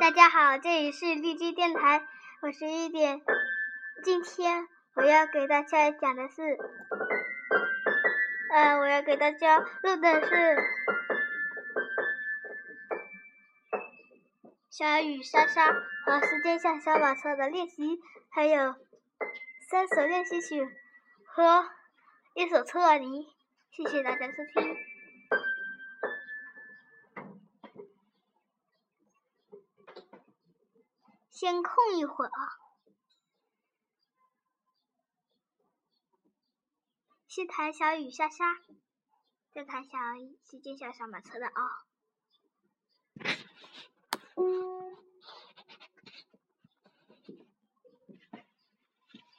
大家好，这里是荔枝电台，我是一点。今天我要给大家讲的是，呃，我要给大家录的是小雨莎莎和时间像小马车的练习，还有三首练习曲和一首车尔尼。谢谢大家收听。先空一会儿啊，先弹小雨沙沙，再弹小时间小小马车的啊。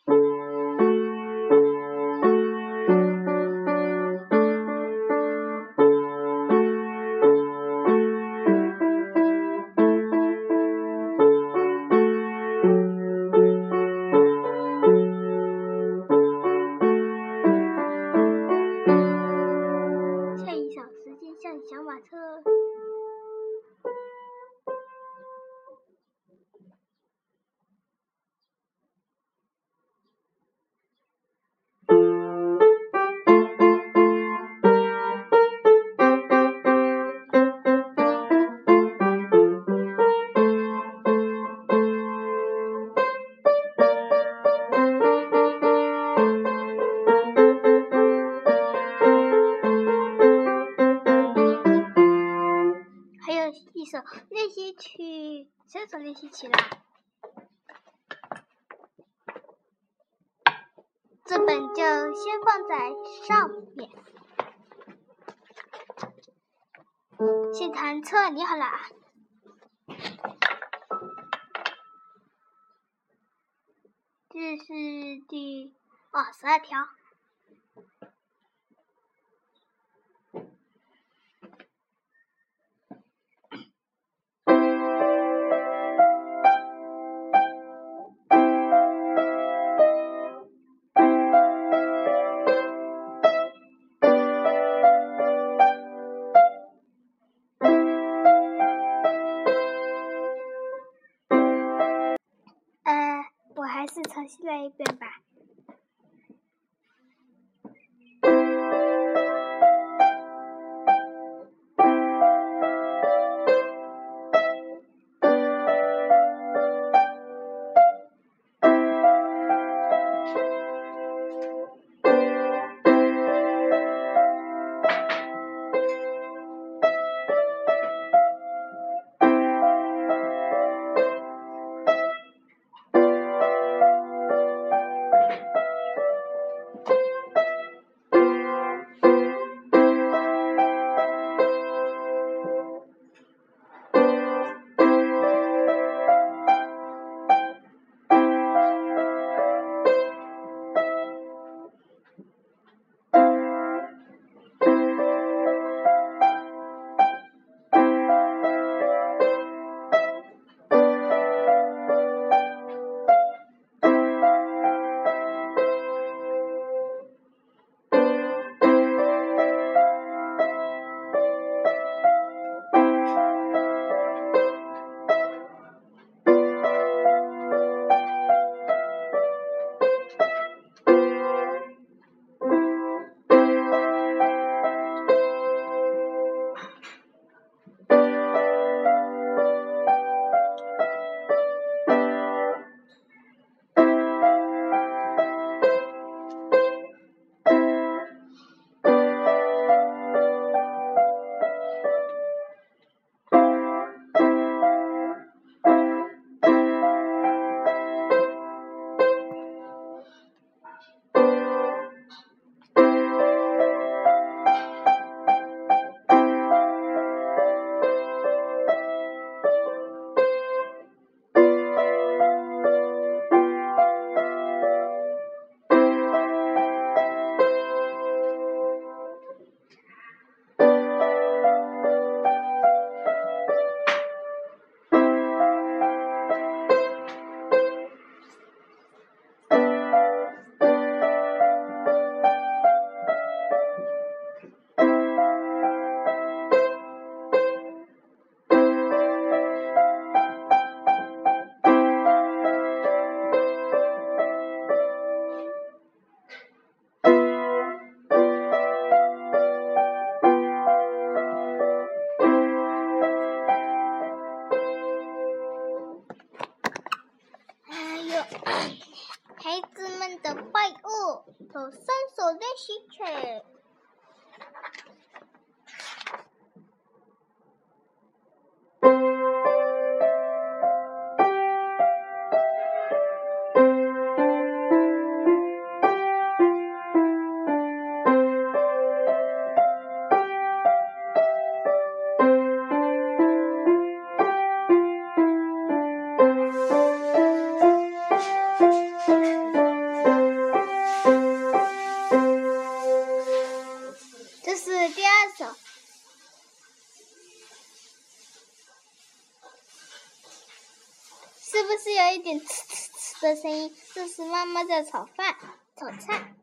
小一首练习曲，三首练习曲啦。这本就先放在上面。先弹车，你好啦。这是第哦十二条。孩子们的怪物，从伸手练习曲。是不是有一点呲呲呲的声音？这是妈妈在炒饭、炒菜。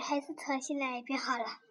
还是重新来一遍好了。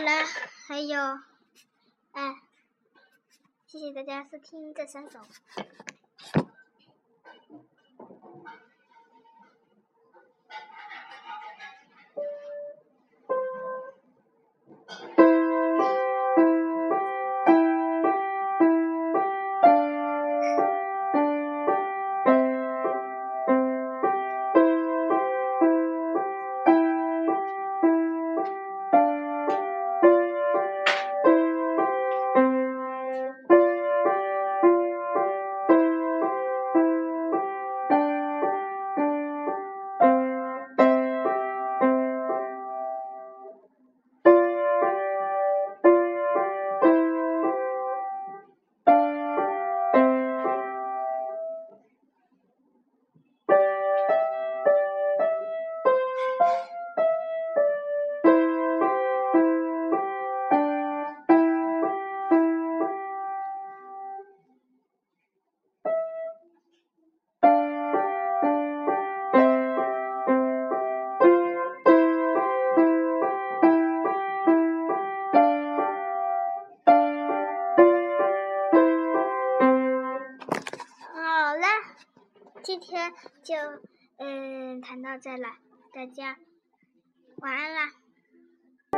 好了，还有，哎，谢谢大家收听这三首。天就嗯谈到这了，大家晚安啦。